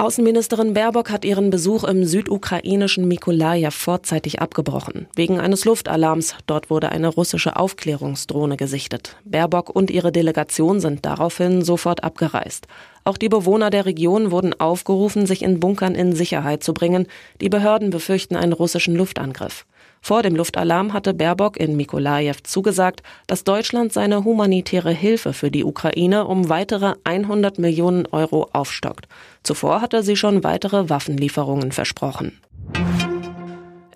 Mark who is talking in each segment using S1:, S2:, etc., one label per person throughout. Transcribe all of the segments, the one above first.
S1: Außenministerin Baerbock hat ihren Besuch im südukrainischen Mikolajew vorzeitig abgebrochen. Wegen eines Luftalarms. Dort wurde eine russische Aufklärungsdrohne gesichtet. Baerbock und ihre Delegation sind daraufhin sofort abgereist. Auch die Bewohner der Region wurden aufgerufen, sich in Bunkern in Sicherheit zu bringen. Die Behörden befürchten einen russischen Luftangriff. Vor dem Luftalarm hatte Baerbock in Mikolajew zugesagt, dass Deutschland seine humanitäre Hilfe für die Ukraine um weitere 100 Millionen Euro aufstockt. Zuvor hatte sie schon weitere Waffenlieferungen versprochen.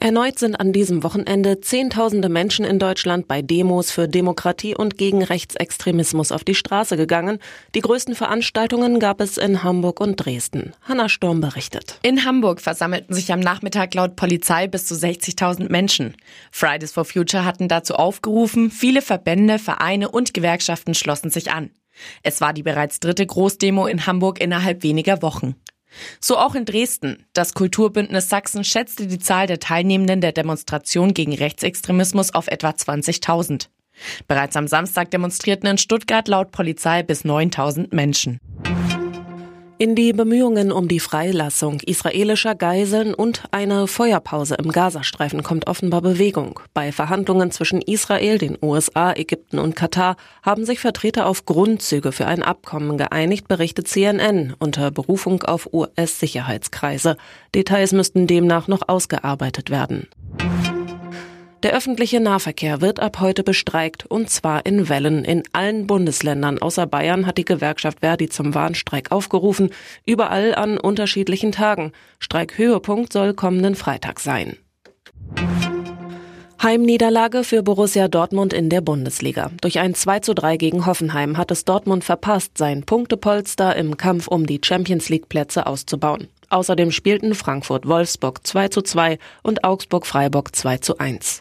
S1: Erneut sind an diesem Wochenende Zehntausende Menschen in Deutschland bei Demos für Demokratie und gegen Rechtsextremismus auf die Straße gegangen. Die größten Veranstaltungen gab es in Hamburg und Dresden. Hanna Sturm berichtet.
S2: In Hamburg versammelten sich am Nachmittag laut Polizei bis zu 60.000 Menschen. Fridays for Future hatten dazu aufgerufen, viele Verbände, Vereine und Gewerkschaften schlossen sich an. Es war die bereits dritte Großdemo in Hamburg innerhalb weniger Wochen. So auch in Dresden. Das Kulturbündnis Sachsen schätzte die Zahl der Teilnehmenden der Demonstration gegen Rechtsextremismus auf etwa 20.000. Bereits am Samstag demonstrierten in Stuttgart laut Polizei bis 9.000 Menschen.
S1: In die Bemühungen um die Freilassung israelischer Geiseln und eine Feuerpause im Gazastreifen kommt offenbar Bewegung. Bei Verhandlungen zwischen Israel, den USA, Ägypten und Katar haben sich Vertreter auf Grundzüge für ein Abkommen geeinigt, berichtet CNN unter Berufung auf US-Sicherheitskreise. Details müssten demnach noch ausgearbeitet werden. Der öffentliche Nahverkehr wird ab heute bestreikt und zwar in Wellen. In allen Bundesländern außer Bayern hat die Gewerkschaft Verdi zum Warnstreik aufgerufen, überall an unterschiedlichen Tagen. Streikhöhepunkt soll kommenden Freitag sein. Heimniederlage für Borussia Dortmund in der Bundesliga. Durch ein 2 zu 3 gegen Hoffenheim hat es Dortmund verpasst, sein Punktepolster im Kampf um die Champions League Plätze auszubauen. Außerdem spielten Frankfurt Wolfsburg 2 zu 2 und Augsburg Freiburg 2 zu 1.